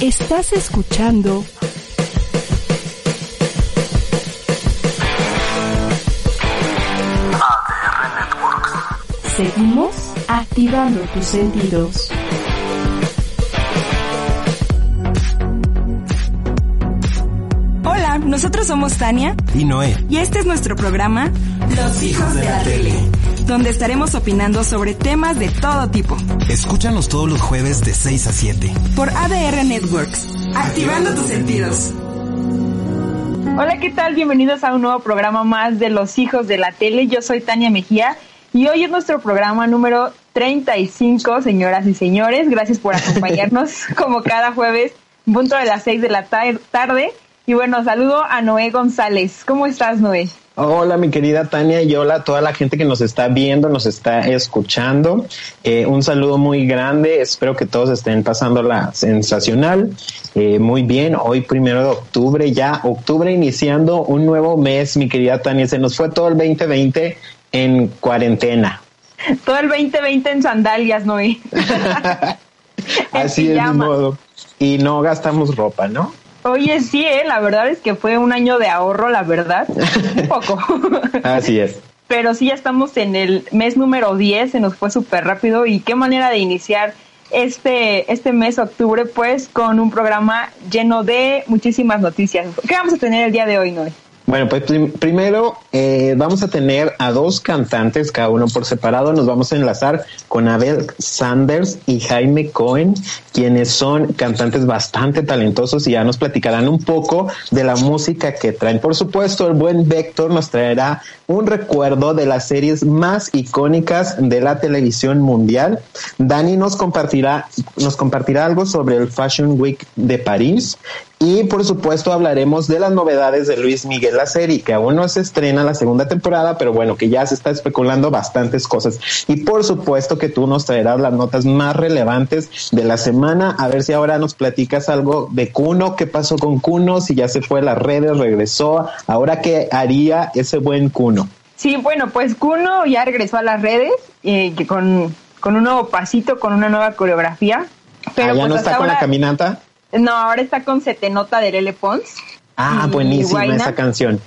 Estás escuchando ADR Networks. Seguimos activando tus sentidos. Hola, nosotros somos Tania Y Noé. y este es nuestro programa Los hijos de la tele, donde estaremos opinando sobre temas de todo tipo Escúchanos todos los jueves de 6 a 7. por ADR Networks, activando tus sentidos. Hola, ¿qué tal? Bienvenidos a un nuevo programa más de Los hijos de la tele. Yo soy Tania Mejía y hoy es nuestro programa número 35, señoras y señores. Gracias por acompañarnos como cada jueves, punto de las 6 de la tar- tarde. Y bueno, saludo a Noé González. ¿Cómo estás, Noé? Hola, mi querida Tania y hola a toda la gente que nos está viendo, nos está escuchando. Eh, un saludo muy grande. Espero que todos estén pasándola sensacional. Eh, muy bien, hoy primero de octubre, ya octubre iniciando un nuevo mes, mi querida Tania. Se nos fue todo el 2020 en cuarentena. Todo el 2020 en sandalias, Noé. Así es, de pijama. modo. Y no gastamos ropa, ¿no? Oye, sí, ¿eh? la verdad es que fue un año de ahorro, la verdad. Un poco. Así es. Pero sí, ya estamos en el mes número 10, se nos fue súper rápido. Y qué manera de iniciar este, este mes, octubre, pues, con un programa lleno de muchísimas noticias. ¿Qué vamos a tener el día de hoy, Noé? Bueno, pues prim- primero eh, vamos a tener a dos cantantes, cada uno por separado. Nos vamos a enlazar con Abel Sanders y Jaime Cohen, quienes son cantantes bastante talentosos y ya nos platicarán un poco de la música que traen. Por supuesto, el buen Vector nos traerá un recuerdo de las series más icónicas de la televisión mundial. Dani nos compartirá, nos compartirá algo sobre el Fashion Week de París. Y por supuesto hablaremos de las novedades de Luis Miguel la serie, que aún no se estrena la segunda temporada, pero bueno, que ya se está especulando bastantes cosas. Y por supuesto que tú nos traerás las notas más relevantes de la semana, a ver si ahora nos platicas algo de Cuno, qué pasó con Cuno, si ya se fue a las redes, regresó, ahora qué haría ese buen Cuno. Sí, bueno, pues Kuno ya regresó a las redes eh, que con, con un nuevo pasito, con una nueva coreografía. Pero Ah, ya pues no está con la caminata. No, ahora está con Se te nota de Lele Pons. Ah, buenísima Guayna. esa canción.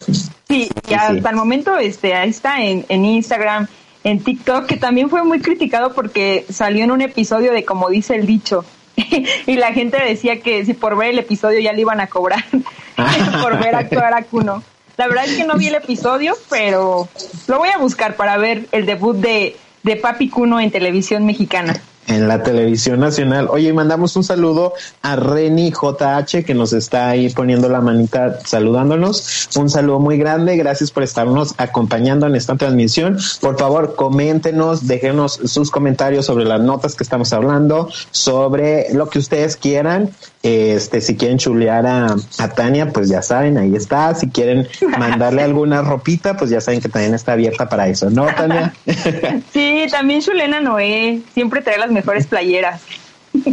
Sí, y hasta sí. el momento este, ahí está en, en Instagram, en TikTok, que también fue muy criticado porque salió en un episodio de Como dice el dicho. y la gente decía que si por ver el episodio ya le iban a cobrar por ver actuar a Kuno. La verdad es que no vi el episodio, pero lo voy a buscar para ver el debut de, de Papi Kuno en televisión mexicana. En la televisión nacional. Oye, y mandamos un saludo a Reni JH que nos está ahí poniendo la manita saludándonos. Un saludo muy grande. Gracias por estarnos acompañando en esta transmisión. Por favor, coméntenos, déjenos sus comentarios sobre las notas que estamos hablando, sobre lo que ustedes quieran. Este, si quieren chulear a, a Tania, pues ya saben, ahí está. Si quieren mandarle alguna ropita, pues ya saben que también está abierta para eso, ¿no, Tania? Sí, también Chulena Noé siempre trae las mejores playeras.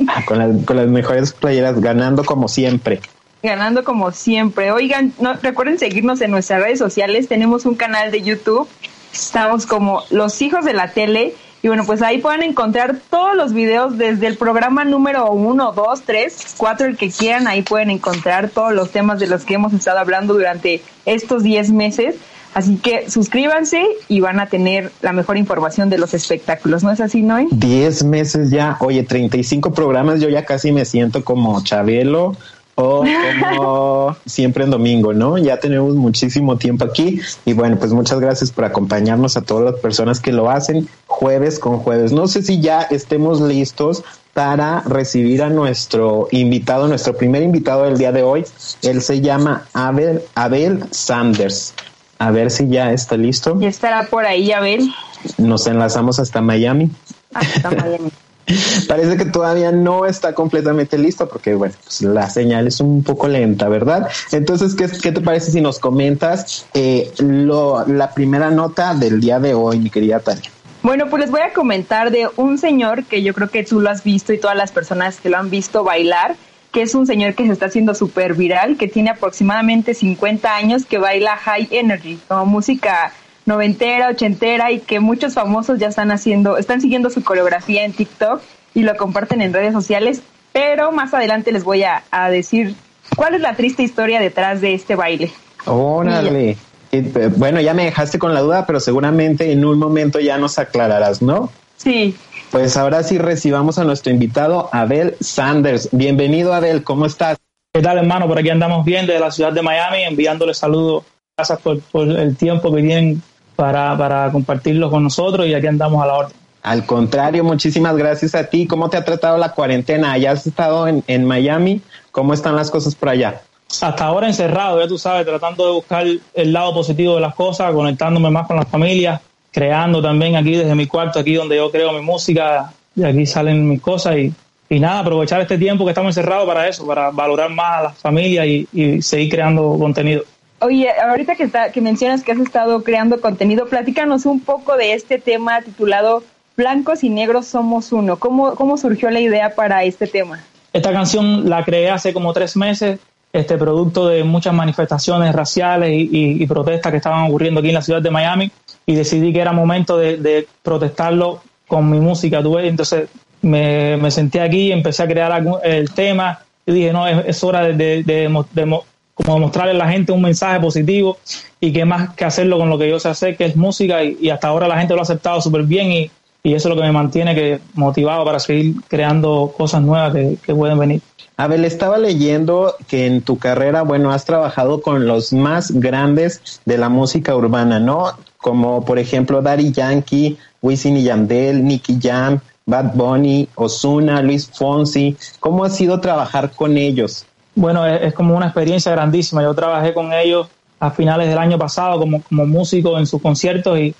Ah, con, las, con las mejores playeras, ganando como siempre. ganando como siempre. Oigan, no, recuerden seguirnos en nuestras redes sociales. Tenemos un canal de YouTube. Estamos como Los Hijos de la Tele. Y bueno, pues ahí pueden encontrar todos los videos desde el programa número uno, dos, tres, cuatro, el que quieran. Ahí pueden encontrar todos los temas de los que hemos estado hablando durante estos 10 meses. Así que suscríbanse y van a tener la mejor información de los espectáculos. ¿No es así, Noé? 10 meses ya, oye, 35 programas, yo ya casi me siento como Chabelo o como siempre en domingo, ¿no? Ya tenemos muchísimo tiempo aquí y bueno, pues muchas gracias por acompañarnos a todas las personas que lo hacen jueves con jueves. No sé si ya estemos listos para recibir a nuestro invitado, nuestro primer invitado del día de hoy. Él se llama Abel, Abel Sanders. A ver si ya está listo. Ya estará por ahí, Abel. Nos enlazamos hasta Miami. Hasta Miami. Parece que todavía no está completamente listo porque, bueno, pues la señal es un poco lenta, ¿verdad? Entonces, ¿qué, qué te parece si nos comentas eh, lo, la primera nota del día de hoy, mi querida Tania? Bueno, pues les voy a comentar de un señor que yo creo que tú lo has visto y todas las personas que lo han visto bailar, que es un señor que se está haciendo súper viral, que tiene aproximadamente 50 años, que baila high energy, como música noventera, ochentera y que muchos famosos ya están haciendo, están siguiendo su coreografía en TikTok y lo comparten en redes sociales. pero más adelante les voy a, a decir cuál es la triste historia detrás de este baile. Órale. Y, eh, Bueno, ya me dejaste con la duda, pero seguramente en un momento ya nos aclararás, ¿no? Sí, Pues ahora sí recibamos a nuestro invitado, Abel Sanders. Bienvenido, Abel, ¿cómo estás? ¿Qué tal, hermano? Por aquí andamos bien desde la ciudad de Miami, enviándole saludos. Gracias por, por el tiempo que tienen para, para compartirlo con nosotros y aquí andamos a la orden. Al contrario, muchísimas gracias a ti. ¿Cómo te ha tratado la cuarentena? ¿Ya has estado en, en Miami? ¿Cómo están las cosas por allá? Hasta ahora encerrado, ya tú sabes, tratando de buscar el lado positivo de las cosas, conectándome más con las familias, creando también aquí desde mi cuarto, aquí donde yo creo mi música, y aquí salen mis cosas y, y nada, aprovechar este tiempo que estamos encerrados para eso, para valorar más a las familias y, y seguir creando contenido. Oye, ahorita que, está, que mencionas que has estado creando contenido, platícanos un poco de este tema titulado Blancos y Negros Somos Uno. ¿Cómo, cómo surgió la idea para este tema? Esta canción la creé hace como tres meses, este producto de muchas manifestaciones raciales y, y- protestas que estaban ocurriendo aquí en la ciudad de Miami y decidí que era momento de, de protestarlo con mi música. Entonces me, me senté aquí, empecé a crear el tema y dije, no, es, hora de, de, de mo- de mo- como mostrarle a la gente un mensaje positivo y que más que hacerlo con lo que yo sé hacer, que es música y, y hasta ahora la gente lo ha aceptado súper bien y, y eso es lo que me mantiene que motivado para seguir creando cosas nuevas que, que pueden venir. Abel, estaba leyendo que en tu carrera, bueno, has trabajado con los más grandes de la música urbana, ¿no? Como por ejemplo Daddy Yankee, Wisin y Yandel, Nicky Jam, Bad Bunny, Ozuna, Luis Fonsi. ¿Cómo ha sido trabajar con ellos? Bueno, es, es como una experiencia grandísima. Yo trabajé con ellos a finales del año pasado como, como músico en sus conciertos y,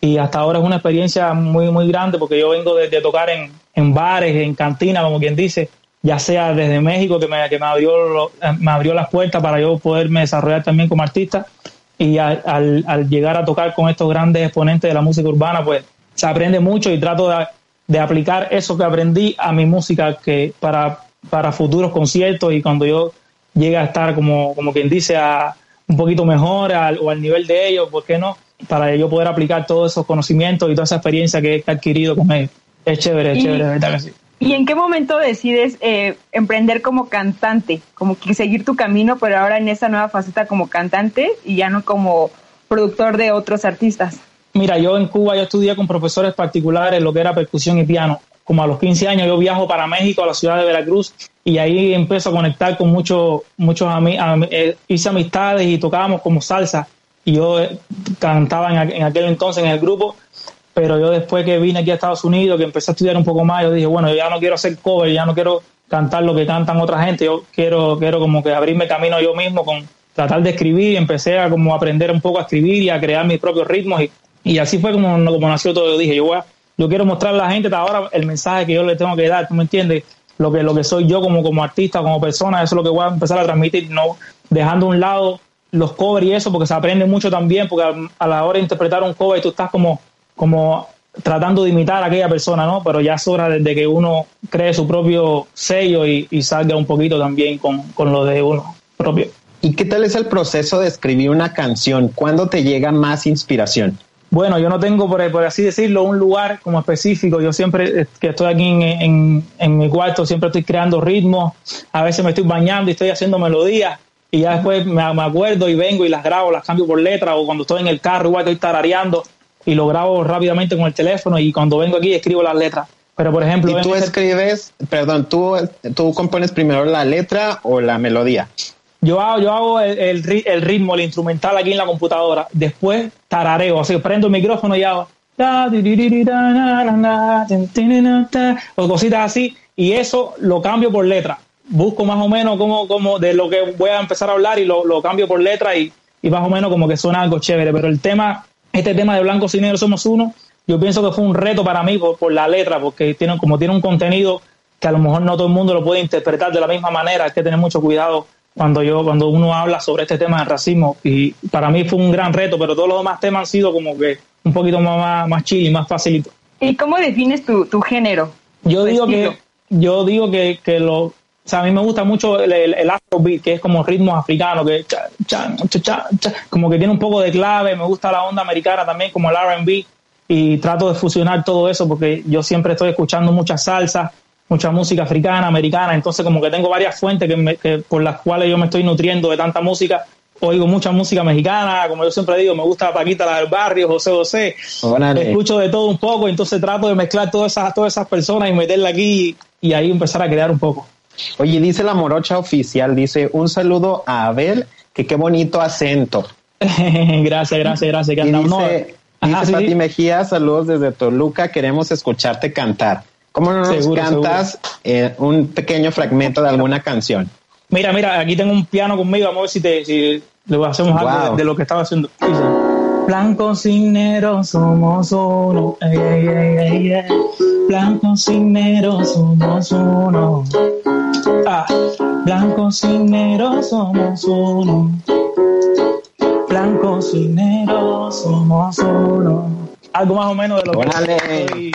y hasta ahora es una experiencia muy, muy grande porque yo vengo de, tocar en, en bares, en cantinas, como quien dice, ya sea desde México que me, que me, abrió, lo- me abrió las puertas para yo poderme desarrollar también como artista y al, al, al llegar a tocar con estos grandes exponentes de la música urbana, pues se aprende mucho y trato de, de aplicar eso que aprendí a mi música que para, para futuros conciertos y cuando yo llegue a estar como, como quien dice a un poquito mejor al- o al nivel de ellos, ¿por qué no? Para yo poder aplicar todos esos conocimientos y toda esa experiencia que he adquirido con ellos. Es chévere, es chévere, verdad que sí. ¿Y en qué momento decides eh, emprender como cantante? Como que seguir tu camino, pero ahora en esa nueva faceta como cantante y ya no como productor de otros artistas. Mira, yo en Cuba yo estudié con profesores particulares lo que era percusión y piano. Como a los 15 años yo viajo para México, a la ciudad de Veracruz, y ahí empiezo a conectar con muchos, muchos ami- ami- eh, hice amistades y tocábamos como salsa. Yo eh, cantaba en, en aquel entonces en el grupo, pero yo después que vine aquí a Estados Unidos, que empecé a estudiar un poco más, yo dije, bueno, yo ya no quiero hacer cover, ya no quiero cantar lo que cantan otra gente, yo quiero, quiero como que abrirme camino yo mismo con tratar de escribir empecé a como aprender un poco a escribir y a crear mis propios ritmos y, y así fue como, como nació todo. Yo dije, yo voy a- yo quiero mostrarle a la gente ahora el mensaje que yo le tengo que dar, ¿tú me entiendes? Lo que, lo que soy yo como, como artista, como persona, eso es lo que voy a empezar a transmitir, no dejando a un lado los covers y eso, porque se aprende mucho también, porque a, la hora de interpretar un cover tú estás como, como tratando de imitar a aquella persona, ¿no? Pero ya es hora de, de que uno cree su propio sello y, y salga un poquito también con, con lo de uno propio. ¿Y qué tal es el proceso de escribir una canción? ¿Cuándo te llega más inspiración? Bueno, yo no tengo, por, por así decirlo, un lugar como específico. Yo siempre eh, que estoy aquí en, en, en mi cuarto, siempre estoy creando ritmos. A veces me estoy bañando y estoy haciendo melodías. Y ya después me, me acuerdo y vengo y las grabo, las cambio por letra. O cuando estoy en el carro, igual estoy tarareando y lo grabo rápidamente con el teléfono. Y cuando vengo aquí, escribo las letras. Pero, por ejemplo, ¿Y tú escribes, perdón, tú, tú compones primero la letra o la melodía? Yo hago, yo hago el, el el ritmo, el instrumental aquí en la computadora. Después tarareo, o sea, prendo el micrófono y hago. O cositas así. Y eso lo cambio por letra. Busco más o menos como, como de lo que voy a empezar a hablar y lo, lo cambio por letra y, y más o menos como que suena algo chévere. Pero el tema, este tema de Blancos y Negros Somos Uno, yo pienso que fue un reto para mí por, por la letra, porque tiene, como tiene un contenido que a lo mejor no todo el mundo lo puede interpretar de la misma manera, hay que tener mucho cuidado cuando yo cuando uno habla sobre este tema del racismo y para mí fue un gran reto, pero todos los demás temas han sido como que un poquito más más, chill y más facilito. ¿Y cómo defines tu, tu género? Yo Tu digo estilo. que yo digo que, que lo o sea, a mí me gusta mucho el, el, el afrobeat, que es como ritmos africanos, que cha, cha, cha, cha, cha, como que tiene un poco de clave, me gusta la onda americana también, como el R&B, y trato de fusionar todo eso porque yo siempre estoy escuchando mucha salsa mucha música africana, americana, entonces como que tengo varias fuentes que, me- que por las cuales yo me estoy nutriendo de tanta música. Oigo mucha música mexicana, como yo siempre digo, me gusta Paquita la del barrio, José José, Órale. escucho de todo un poco, entonces trato de mezclar todas esas, todas esas personas y meterla aquí y, ahí empezar a crear un poco. Oye, dice la morocha oficial, dice un saludo a Abel, que qué bonito acento. gracias, gracias, gracias. que Y dice, ajá, dice sí, Pati sí. Mejía, saludos desde Toluca, queremos escucharte cantar. ¿Cómo no nos Seguro, cantas eh, un pequeño fragmento de alguna canción? Mira, mira, aquí tengo un piano conmigo, vamos a ver si, te, si le hacemos algo Wow. de, de lo que estaba haciendo. Blancos y negros somos uno, ey, ey, ey, ey, ey. blancos y negros somos uno. Ah, blancos y negros somos uno. Blancos y negros somos uno. Algo más o menos de lo Órale. que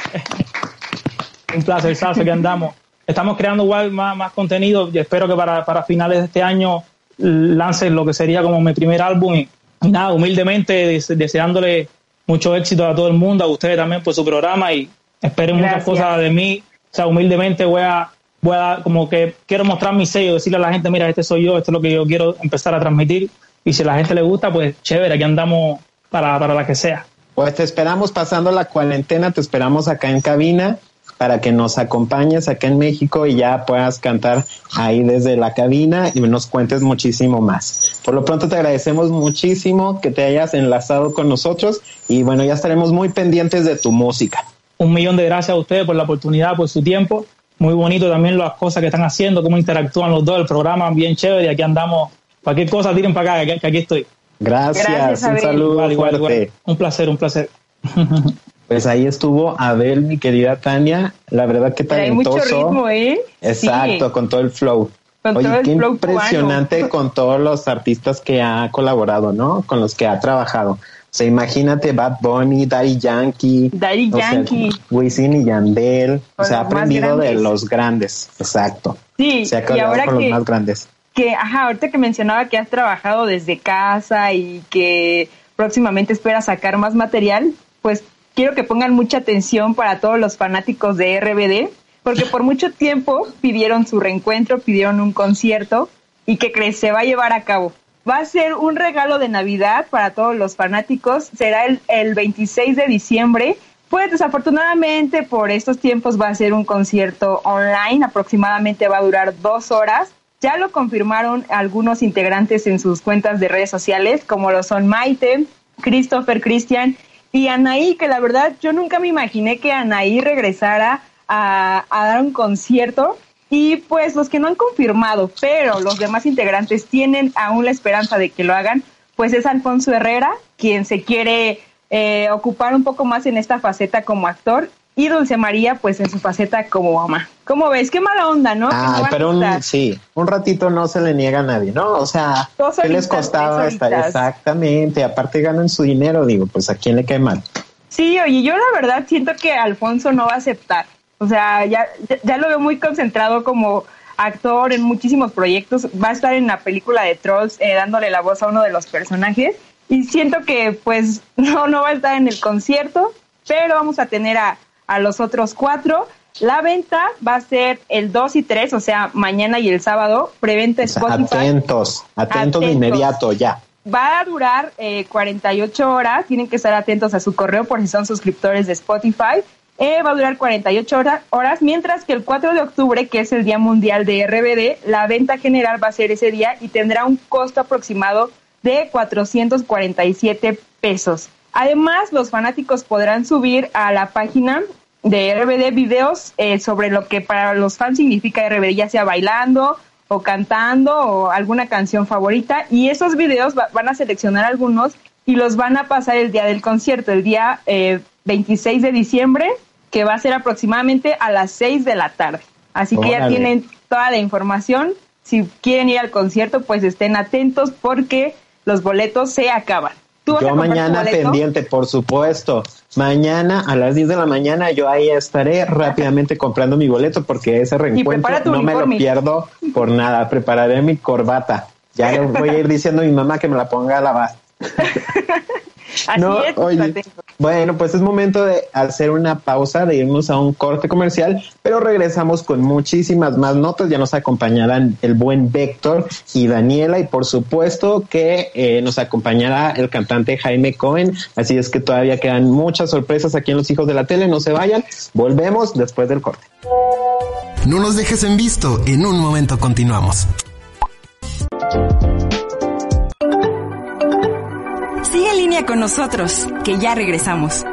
un placer, Sasa, que andamos. Estamos creando igual más, más contenido y espero que para, para finales de este año lance lo que sería como mi primer álbum. Y, y nada, humildemente des- deseándole mucho éxito a todo el mundo, a ustedes también por su programa y esperen muchas cosas de mí. O sea, humildemente voy a, voy a, como que quiero mostrar mi sello, decirle a la gente, mira, este soy yo, esto es lo que yo quiero empezar a transmitir. Y si a la gente le gusta, pues chévere, aquí andamos para, para la que sea. Pues te esperamos pasando la cuarentena, te esperamos acá en cabina para que nos acompañes acá en México y ya puedas cantar ahí desde la cabina y nos cuentes muchísimo más. Por lo pronto te agradecemos muchísimo que te hayas enlazado con nosotros y bueno, ya estaremos muy pendientes de tu música. un millón de gracias a ustedes por la oportunidad, por su tiempo. Muy bonito también las cosas que están haciendo, cómo interactúan los dos, el programa bien chévere y aquí andamos. Cualquier cosa tiren para acá, que, aquí estoy. Gracias, Gracias, un saludo Igual, igual, fuerte. igual. Un placer, un placer. Pues ahí estuvo Abel, mi querida Tania, la verdad que Pero hay mucho talentoso. ritmo, ¿eh? Exacto, Sí. con todo el flow. Con Oye, todo el qué flow impresionante cubano. con todos los artistas que ha colaborado, ¿no? Con los que ha trabajado. O sea, imagínate Bad Bunny, Daddy Yankee, Daddy sea, Yankee. Wisin y Yandel. O sea, ha aprendido de los grandes. Exacto. Sí, Se ha y ahora con que, los más grandes. que, ajá, ahorita que mencionaba que has trabajado desde casa y que próximamente esperas sacar más material, pues quiero que pongan mucha atención para todos los fanáticos de RBD, porque por mucho tiempo pidieron su reencuentro, pidieron un concierto y que crees se va a llevar a cabo. Va a ser un regalo de Navidad para todos los fanáticos, será el, el 26 de diciembre. Pues desafortunadamente por estos tiempos va a ser un concierto online, aproximadamente va a durar dos horas. Ya lo confirmaron algunos integrantes en sus cuentas de redes sociales, como lo son Maite, Christopher, Christian y Anaí, que la verdad yo nunca me imaginé que Anaí regresara a, a dar un concierto. Y pues los que no han confirmado, pero los demás integrantes tienen aún la esperanza de que lo hagan, pues es Alfonso Herrera, quien se quiere eh, ocupar un poco más en esta faceta como actor, y Dulce María, pues en su faceta como mamá. ¿Cómo ves? Qué mala onda, ¿no? Que no Ay, van a pero un, sí, un ratito no se le niega a nadie, ¿no? O sea, Dos ¿qué les costaba estar? Exactamente, aparte ganan su dinero, digo, pues a quién le cae mal. Sí, oye, yo la verdad siento que Alfonso no va a aceptar. O sea, ya, ya- ya lo veo muy concentrado como actor en muchísimos proyectos. Va a estar en la película de Trolls eh, dándole la voz a uno de los personajes. Y siento que pues no, no va a estar en el concierto, pero vamos a tener a, a los otros cuatro. La venta va a ser el 2 y 3, o sea, mañana y el sábado. Preventa sea, Spotify. atentos, atentos de inmediato, ya. Va a durar eh, 48 horas. Tienen que estar atentos a su correo por si son suscriptores de Spotify. Eh, va a durar 48 hora- horas, mientras que el 4 de octubre, que es el Día Mundial de RBD, la venta general va a ser ese día y tendrá un costo aproximado de 447 pesos. Además, los fanáticos podrán subir a la página de RBD videos eh, sobre lo que para los fans significa RBD, ya sea bailando o cantando o alguna canción favorita. Y esos videos va- van a seleccionar algunos y los van a pasar el día del concierto, el día eh, 26 de diciembre, que va a ser aproximadamente a las 6 de la tarde. Así que ya tienen toda la información. Si quieren ir al concierto, pues estén atentos porque los boletos se acaban. ¿Tú vas a Yo mañana pendiente, por supuesto. Mañana a las 10 de la mañana yo ahí estaré rápidamente comprando mi boleto porque ese reencuentro no me lo pierdo por nada. Prepararé mi corbata. Ya le voy a ir diciendo a mi mamá que me la ponga a lavar. Así No, es, oye. Bueno, pues es momento de hacer una pausa, de irnos a un corte comercial, pero regresamos con muchísimas más notas. Ya nos acompañarán el buen Héctor y Daniela, y por supuesto que eh, nos acompañará el cantante Jaime Cohen. Así es que todavía quedan muchas sorpresas aquí en Los Hijos de la Tele. No se vayan. Volvemos después del corte. No nos dejes en visto, en un momento continuamos. Sigue en línea con nosotros, que ya regresamos.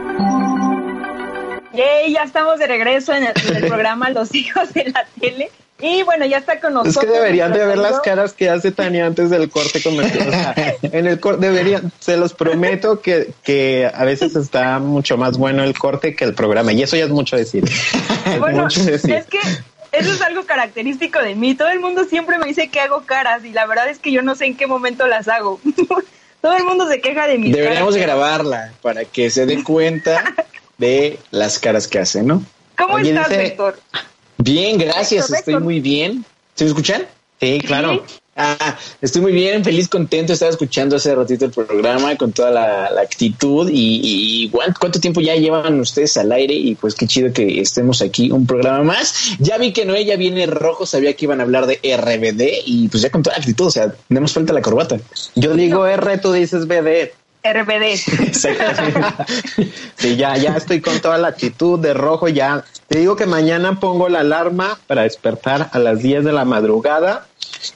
Yay, ya estamos de regreso en el, en el programa Los Hijos de la Tele. Y bueno, ya está con nosotros. Es que deberían de ver las caras que hace Tania antes del corte comercial. O sea, en el corte deberían, se los prometo que, que a veces está mucho más bueno el corte que el programa. Y eso ya es mucho decir. Es Bueno, mucho decir. es que eso es algo característico de mí. Todo el mundo siempre me dice que hago caras y la verdad es que yo no sé en qué momento las hago. Todo el mundo se queja de mis Deberíamos caras. grabarla para que se den cuenta de las caras que hace, ¿no? ¿Cómo Oye, estás, dice-? Bien, gracias, Héctor, estoy Héctor. muy bien. ¿Se me escuchan? Sí, claro. Ah, estoy muy bien, feliz, contento. Estaba escuchando hace ratito el programa con toda la, la actitud y, y- y ¿cuánto, cuánto tiempo ya llevan ustedes al aire y pues qué chido que estemos aquí un programa más. Ya vi que Noé ya viene rojo, sabía que iban a hablar de RBD y pues ya con toda la actitud, o sea, tenemos falta la corbata. Yo digo R, tú dices BD. RBD. Sí, ya, ya estoy con toda la actitud de rojo. Ya te digo que mañana pongo la alarma para despertar a las 10 de la madrugada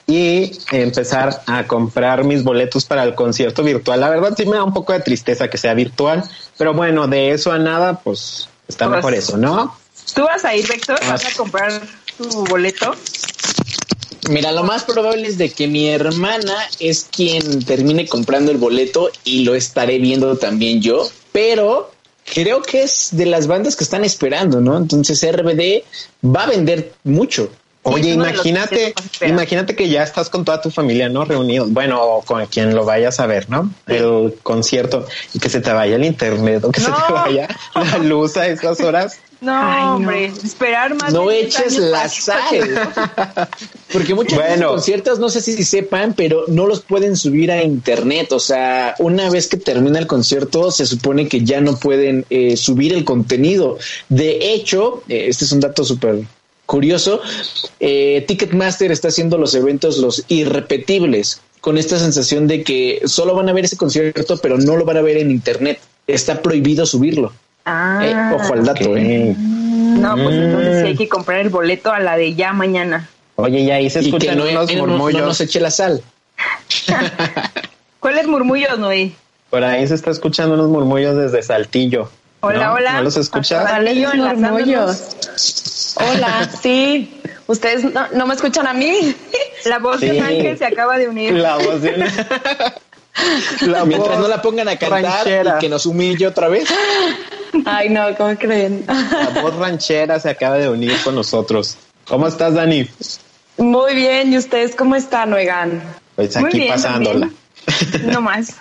y empezar a comprar mis boletos para el concierto virtual. La verdad sí me da un poco de tristeza que sea virtual, pero bueno, de eso a nada, pues está Pues- mejor eso, ¿no? ¿Tú vas a ir, Víctor? Ah. ¿Vas a comprar tu boleto? Mira, lo más probable es de que mi hermana es quien termine comprando el boleto y lo estaré viendo también yo, pero creo que es de las bandas que están esperando, ¿no? Entonces RBD va a vender mucho. Oye, imagínate, imagínate que ya estás con toda tu familia, ¿no? Reunidos, bueno, o con quien lo vayas a ver, ¿no? El concierto y que se te vaya el internet o que se No. te vaya la luz a esas horas. No, Ay, no. hombre, esperar más No de 10 eches la sal. Porque muchos de Bueno. conciertos, no sé si sepan, pero no los pueden subir a internet. O sea, una vez que termina el concierto, se supone que ya no pueden eh, subir el contenido. De hecho, eh, este es un dato súper curioso, eh, Ticketmaster está haciendo los eventos los irrepetibles, con esta sensación de que solo van a ver ese concierto, pero no lo van a ver en internet. Está prohibido subirlo. Ah, Eh, ojo al dato. ¿eh? No, pues Mm. entonces sí hay que comprar el boleto a la de ya mañana. Oye, y ahí se Y que escuchan no, unos no- no murmullos. nos eche la sal. ¿Cuáles murmullos, Noé? Por ahí se está escuchando unos murmullos desde Saltillo. Hola, ¿No? hola. ¿No los escuchas? Saltillo. Murmullos. Hola, sí. ¿Ustedes no, no me escuchan a mí? La voz Sí. de Ángel se acaba de unir. La voz de La Mientras voz no la pongan a cantar ranchera. y que nos humille otra vez. Ay, no, ¿cómo creen? La voz ranchera se acaba de unir con nosotros. ¿Cómo estás, Dani? Muy bien, ¿y ustedes cómo están, oigan? Pues Muy aquí bien, pasándola. No más.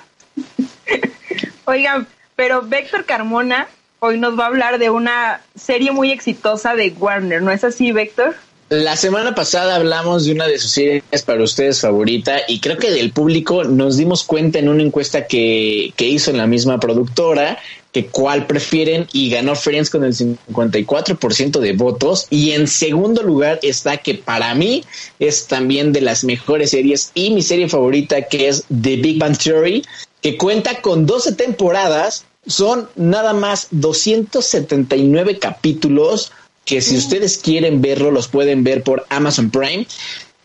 Oigan, pero Víctor Carmona hoy nos va a hablar de una serie muy exitosa de Warner, ¿no es así, Víctor? La semana pasada hablamos de una de sus series para ustedes favorita y creo que del público nos dimos cuenta en una encuesta que, que hizo en la misma productora que cuál prefieren y ganó Friends con el 54% de votos y en segundo lugar está que para mí es también de las mejores series y mi serie favorita que es The Big Bang Theory que cuenta con 12 temporadas son nada más 279 capítulos que si ustedes quieren verlo, los pueden ver por Amazon Prime.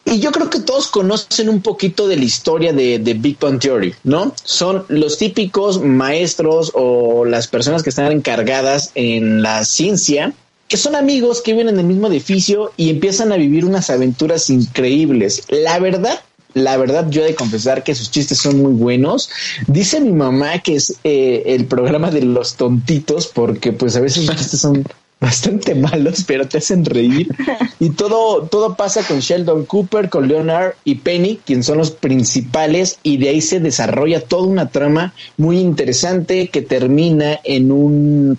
Y yo creo que todos conocen un poquito de la historia de, de Big Bang Theory, ¿no? Son los típicos maestros o las personas que están encargadas en la ciencia, que son amigos que viven en el mismo edificio y empiezan a vivir unas aventuras increíbles. La verdad, la verdad, yo he de confesar que sus chistes son muy buenos. Dice mi mamá que es eh, el programa de los tontitos, porque pues a veces los chistes son bastante malos, pero te hacen reír. Y todo, todo pasa con Sheldon Cooper, con Leonard y Penny, quien son los principales, y de ahí se desarrolla toda una trama muy interesante que termina en un,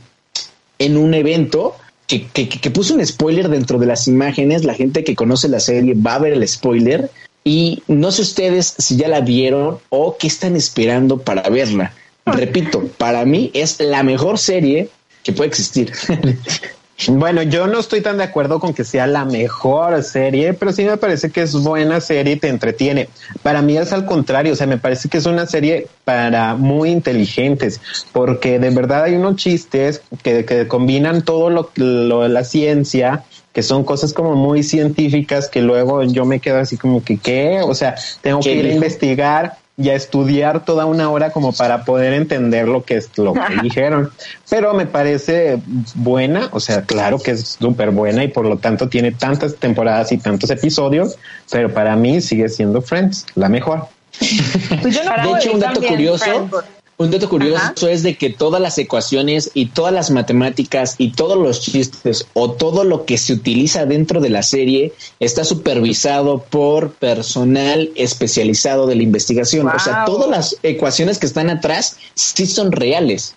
en un evento. Que, que, que puso un spoiler dentro de las imágenes. La gente que conoce la serie va a ver el spoiler. Y no sé ustedes si ya la vieron o qué están esperando para verla. Repito, para mí es la mejor serie que puede existir. Bueno, yo no estoy tan de acuerdo con que sea la mejor serie, pero sí me parece que es buena serie y te entretiene. Para mí es al contrario, o sea, me parece que es una serie para muy inteligentes, porque de verdad hay unos chistes que, que combinan todo lo, lo de la ciencia, que son cosas como muy científicas que luego yo me quedo así como que, ¿qué? O sea, tengo que ir a investigar y a estudiar toda una hora como para poder entender lo que es lo que dijeron. Pero me parece buena, o sea, claro que es súper buena y por lo tanto tiene tantas temporadas y tantos episodios, pero para mí sigue siendo Friends la mejor. Pues yo no de hecho, un dato curioso, Friends. Un dato curioso Ajá. es de que todas las ecuaciones y todas las matemáticas y todos los chistes o todo lo que se utiliza dentro de la serie está supervisado por personal especializado de la investigación. O sea, todas las ecuaciones que están atrás sí son reales.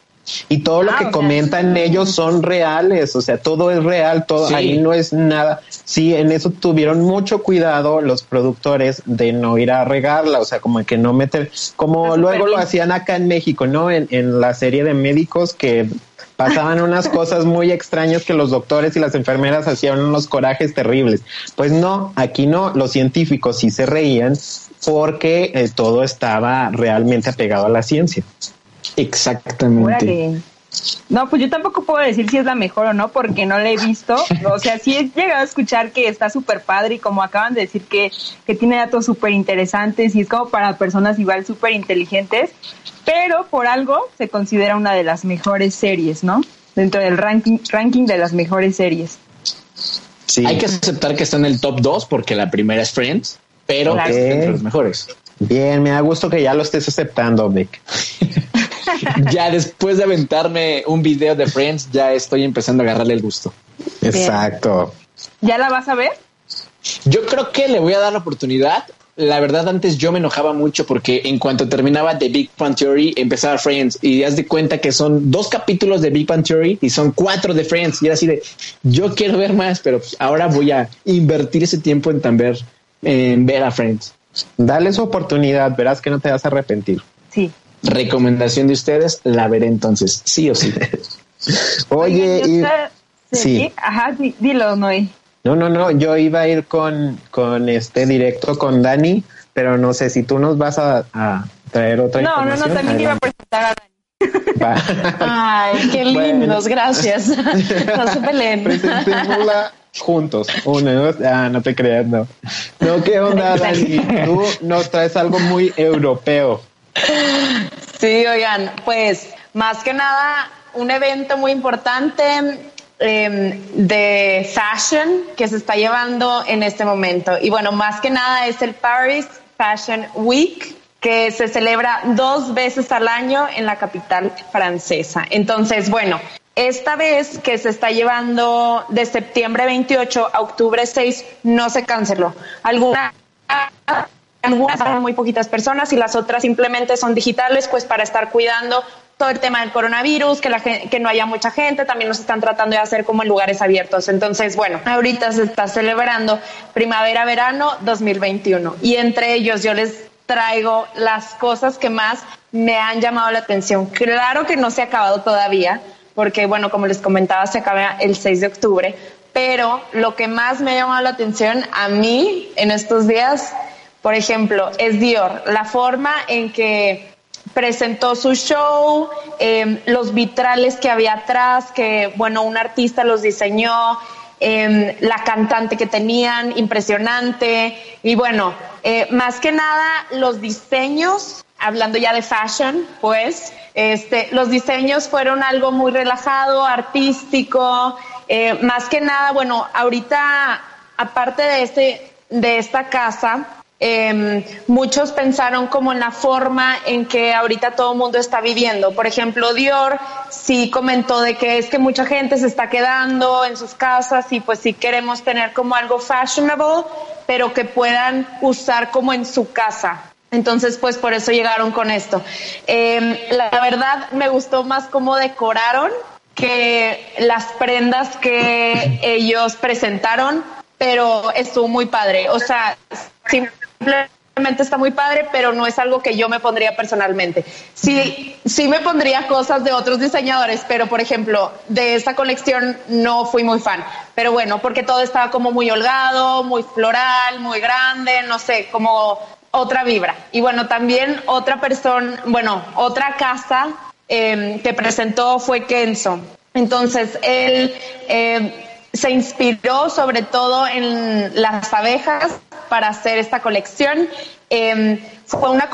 Y todo lo Ah, que sea, comentan ellos son reales, o sea, todo es real, todo Sí. ahí no es nada. Sí, en eso tuvieron mucho cuidado los productores de no ir a regarla, o sea, como que no meter, como luego lo bien. hacían acá en México, ¿no? En, en la serie de médicos que pasaban unas cosas muy extrañas que los doctores y las enfermeras hacían unos corajes terribles. Pues no, aquí no, los científicos sí se reían porque eh, todo estaba realmente apegado a la ciencia. Exactamente. Órale. No, pues yo tampoco puedo decir si es la mejor o no, porque no la he visto. O sea, sí he llegado a escuchar que está súper padre y como acaban de decir que, que tiene datos súper interesantes y es como para personas igual súper inteligentes, pero por algo se considera una de las mejores series, ¿no? Dentro del ranking, ranking de las mejores series. Sí. Hay que aceptar que está en el top 2 porque la primera es Friends, pero Claro. es entre los mejores. Bien, me da gusto que ya lo estés aceptando, Vic. ya después de aventarme un video de Friends, ya estoy empezando a agarrarle el gusto. Exacto. ¿Ya la vas a ver? Yo creo que le voy a dar la oportunidad. La verdad, antes yo me enojaba mucho porque en cuanto terminaba The Big Bang Theory, empezaba Friends y haz de cuenta que son dos capítulos de Big Bang Theory y son cuatro de Friends. Y era así de, yo quiero ver más, pero ahora voy a invertir ese tiempo en ver, en ver a Friends. Dale su oportunidad, verás que no te vas a arrepentir. Sí. Recomendación de ustedes, la veré entonces, sí o sí. Oye, y- sí. serie- Ajá, di- dilo, Noé. no, no, no, yo iba a ir con, con este directo con Dani, pero no sé si tú nos vas a, a traer otra No, no, no, información. también iba a presentar a Dani. Va. Ay, qué lindos, Bueno. gracias. No se peleen. Presentémosla juntos. Uno, dos, ah, no te creas, no. No, ¿qué onda, Dani? Tú nos traes algo muy europeo. Sí, oigan, pues más que nada un evento muy importante eh, de fashion que se está llevando en este momento. Y bueno, más que nada es el Paris Fashion Week que se celebra dos veces al año en la capital francesa. Entonces, bueno, esta vez que se está llevando de septiembre 28 a octubre 6 no se canceló. Alguna algunas son muy poquitas personas y las otras simplemente son digitales, pues para estar cuidando todo el tema del coronavirus, que, la gen- que no haya mucha gente, también nos están tratando de hacer como en lugares abiertos. Entonces, bueno, ahorita se está celebrando primavera-verano 2021 y entre ellos yo les traigo las cosas que más me han llamado la atención. Claro que no se ha acabado todavía, porque bueno, como les comentaba, se acaba el 6 de octubre, pero lo que más me ha llamado la atención a mí en estos días por ejemplo, es Dior, la forma en que presentó su show, eh, los vitrales que había atrás, que bueno, un artista los diseñó, eh, la cantante que tenían, impresionante, y bueno, eh, más que nada los diseños, hablando ya de fashion, pues, este, los diseños fueron algo muy relajado, artístico, eh, más que nada, bueno, ahorita, aparte de este, de esta casa, eh, muchos pensaron como en la forma en que ahorita todo el mundo está viviendo. Por ejemplo, Dior sí comentó de que es que mucha gente se está quedando en sus casas y pues sí queremos tener como algo fashionable, pero que puedan usar como en su casa. Entonces, pues por eso llegaron con esto. Eh, la verdad me gustó más cómo decoraron que las prendas que ellos presentaron, pero estuvo muy padre. O sea, simplemente está muy padre, pero no es algo que yo me pondría personalmente. Sí, sí me pondría cosas de otros diseñadores, pero por ejemplo, de esta colección no fui muy fan. Pero bueno, porque todo estaba como muy holgado, muy floral, muy grande, no sé, como otra vibra. Y bueno, también otra persona, bueno, otra casa eh, que presentó fue Kenzo. Entonces, él eh, se inspiró sobre todo en las abejas para hacer esta colección. Em, fue una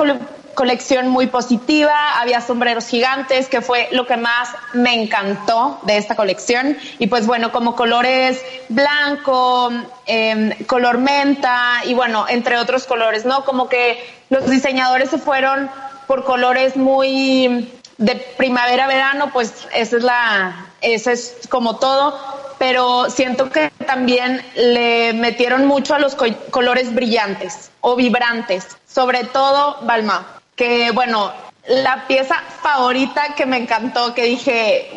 colección muy positiva, había sombreros gigantes, que fue lo que más me encantó de esta colección. Y pues bueno, como colores blanco, em, color menta y bueno, entre otros colores, ¿no? Como que los diseñadores se fueron por colores muy de primavera-verano, pues esa es la, ese es como todo, pero siento que también le metieron mucho a los colores brillantes o vibrantes, sobre todo Balma, que bueno, la pieza favorita que me encantó, que dije,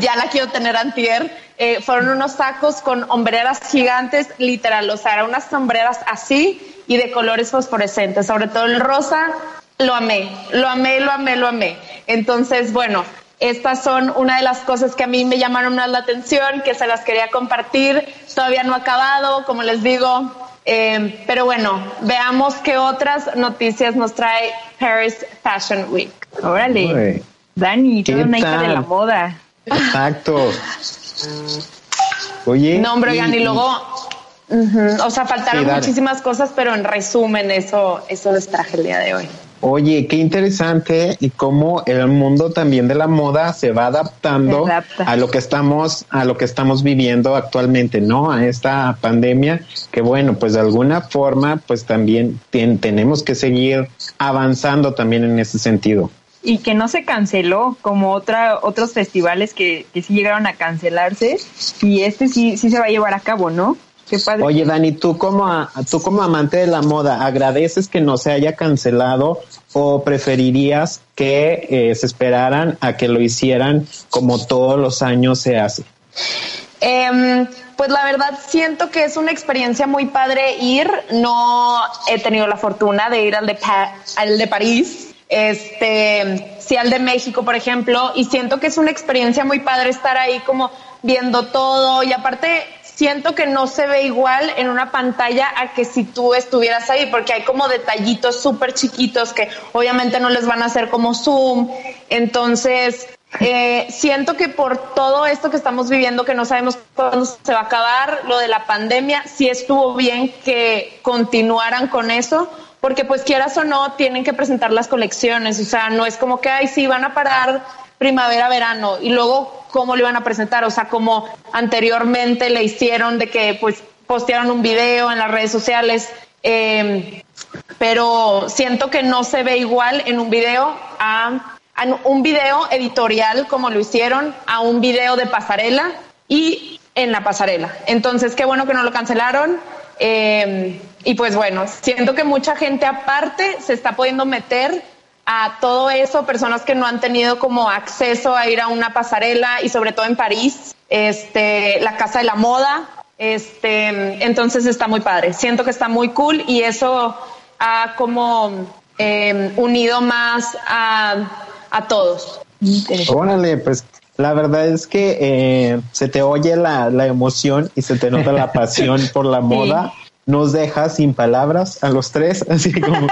ya la quiero tener antier, eh, fueron unos sacos con hombreras gigantes, literal, o sea, eran unas sombreras así y de colores fosforescentes, sobre todo el rosa, lo amé, lo amé, lo amé, lo amé. Entonces, bueno, estas son una de las cosas que a mí me llamaron más la atención, que se las quería compartir. Todavía no ha acabado, como les digo. Eh, pero bueno, veamos qué otras noticias nos trae Paris Fashion Week. Órale. Dani, toda una hija de la moda. Exacto. Oye. No, hombre, y, luego. O sea, faltaron muchísimas cosas, pero en resumen, eso, eso les traje el día de hoy. Oye, qué interesante y cómo el mundo también de la moda se va adaptando a lo que estamos a lo que estamos viviendo actualmente, ¿no? A esta pandemia que bueno, pues de alguna forma pues también tenemos que seguir avanzando también en ese sentido. Y que no se canceló como otra otros festivales que, que sí llegaron a cancelarse y este sí sí se va a llevar a cabo, ¿no? Oye, Dani, tú como, tú como amante de la moda, ¿agradeces que no se haya cancelado o preferirías que eh, se esperaran a que lo hicieran como todos los años se hace? Em, pues la verdad siento que es una experiencia muy padre ir. No he tenido la fortuna de ir al de, al de París, este, sí al de México, por ejemplo, y siento que es una experiencia muy padre estar ahí como viendo todo y aparte siento que no se ve igual en una pantalla a que si tú estuvieras ahí, porque hay como detallitos súper chiquitos que obviamente no les van a hacer como zoom. Entonces, eh, siento que por todo esto que estamos viviendo, que no sabemos cuándo se va a acabar, lo de la pandemia, sí estuvo bien que continuaran con eso, porque pues quieras o no, tienen que presentar las colecciones, o sea, no es como que, ay, sí, van a parar primavera, verano, y luego cómo lo iban a presentar, o sea, como anteriormente le hicieron de que pues postearon un video en las redes sociales, eh, pero siento que no se ve igual en un video a, un video editorial como lo hicieron, a un video de pasarela y en la pasarela. Entonces, qué bueno que no lo cancelaron. Eh, y pues bueno, siento que mucha gente aparte se está pudiendo meter a todo eso, personas que no han tenido como acceso a ir a una pasarela y sobre todo en París, este, la Casa de la Moda, este, entonces está muy padre. Siento que está muy cool y eso ha como em, unido más a, a todos. Órale, pues la verdad es que eh, se te oye la, la, emoción y se te nota la pasión por la moda nos deja sin palabras a los tres, así como,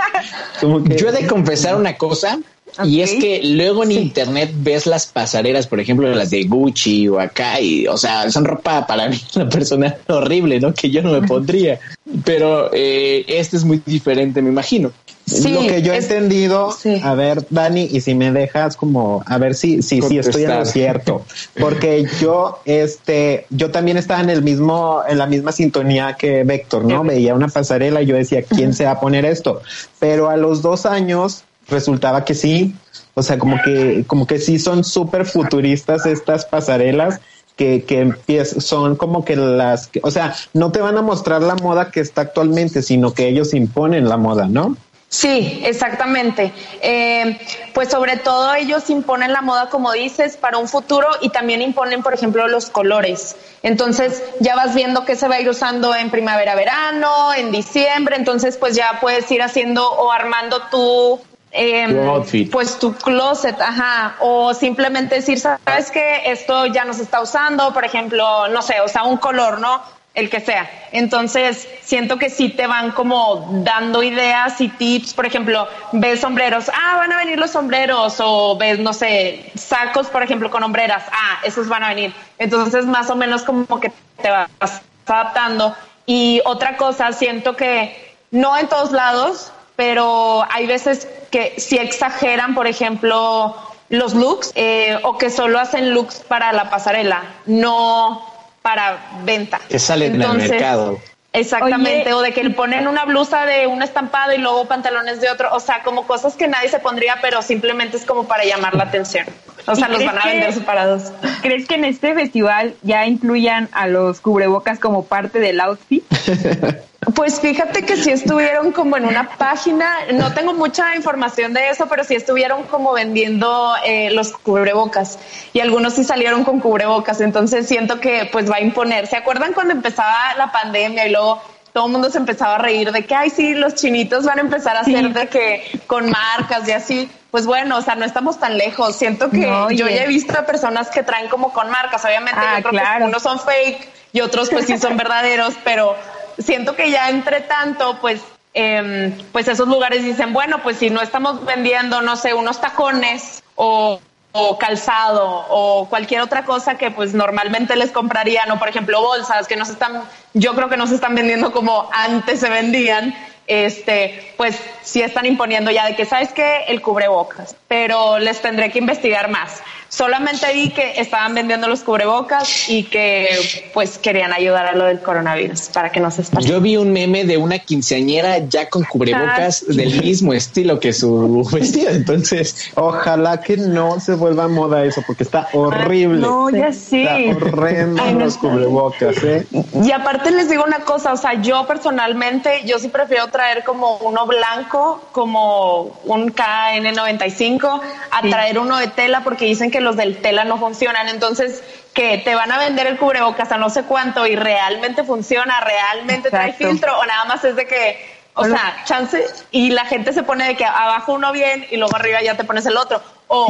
que... Yo he de confesar una cosa, y es que luego en internet ves las pasarelas, por ejemplo, las de Gucci o acá, y, o sea, son ropa para mí, una persona horrible, ¿no? Que yo no me pondría. Pero eh, este es muy diferente, me imagino lo que yo he entendido, a ver, Dani, y si me dejas como, a ver si, si, si estoy en lo cierto, porque yo, este, yo también estaba en el mismo, en la misma sintonía que Vector, ¿no? Veía una pasarela y yo decía, ¿quién se va a poner esto? Pero a los dos años resultaba que sí, o sea, como que, como que sí son súper futuristas estas pasarelas que, que son como que las, o sea, no te van a mostrar la moda que está actualmente, sino que ellos imponen la moda, ¿no? Sí, exactamente. Eh, pues sobre todo ellos imponen la moda, como dices, para un futuro y también imponen, por ejemplo, los colores. Entonces ya vas viendo qué se va a ir usando en primavera, verano, en diciembre. Entonces pues ya puedes ir haciendo o armando tu eh, pues tu closet, ajá, o simplemente decir, sabes que esto ya no se está usando, por ejemplo, no sé, o sea, un color, ¿no? El que sea. Entonces, siento que sí te van como dando ideas y tips. Por ejemplo, ves sombreros, ah, van a venir los sombreros. O ves, no sé, sacos, por ejemplo, con hombreras, ah, esos van a venir. Entonces, más o menos como que te vas adaptando. Y otra cosa, siento que no en todos lados, pero hay veces que sí exageran, por ejemplo, los looks eh, o que solo hacen looks para la pasarela. No para venta. Que sale en el mercado. Exactamente, o de que le ponen una blusa de un estampado y luego pantalones de otro, o sea, como cosas que nadie se pondría, pero simplemente es como para llamar la atención. O sea, los van a vender separados. ¿Crees que en este festival ya incluyan a los cubrebocas como parte del outfit? Pues fíjate que sí estuvieron como en una página, no tengo mucha información de eso, pero sí estuvieron como vendiendo eh, los cubrebocas y algunos sí salieron con cubrebocas, entonces siento que pues va a imponer. ¿Se acuerdan cuando empezaba la pandemia y luego todo el mundo se empezaba a reír de que, ay, sí, los chinitos van a empezar a hacer de que con marcas y así? Pues bueno, o sea, no estamos tan lejos. Siento que yo ya he visto a personas que traen como con marcas, obviamente ah, yo creo que unos son fake y otros pues sí son verdaderos, pero siento que ya entre tanto, pues, eh, pues esos lugares dicen, bueno, pues si no estamos vendiendo, no sé, unos tacones o, o, calzado o cualquier otra cosa que pues normalmente les comprarían, o por ejemplo bolsas que no se están, yo creo que no se están vendiendo como antes se vendían, este, pues sí están imponiendo ya de que sabes que el cubrebocas, pero les tendré que investigar más. Solamente vi que estaban vendiendo los cubrebocas y que pues querían ayudar a lo del coronavirus para que no se esparciera. Yo vi un meme de una quinceañera ya con cubrebocas ah, del mismo estilo que su vestido, entonces ojalá que no se vuelva moda eso porque está horrible. No, ya sí. Está horrendo los cubrebocas, ¿eh? Y aparte les digo una cosa, o sea, yo personalmente yo sí prefiero traer como uno blanco, como un KN95 a traer uno de tela porque dicen que los del tela no funcionan. Entonces, que te van a vender el cubrebocas a no sé cuánto y realmente funciona, realmente trae filtro o nada más es de que, o sea, chance y la gente se pone de que abajo uno bien y luego arriba ya te pones el otro. O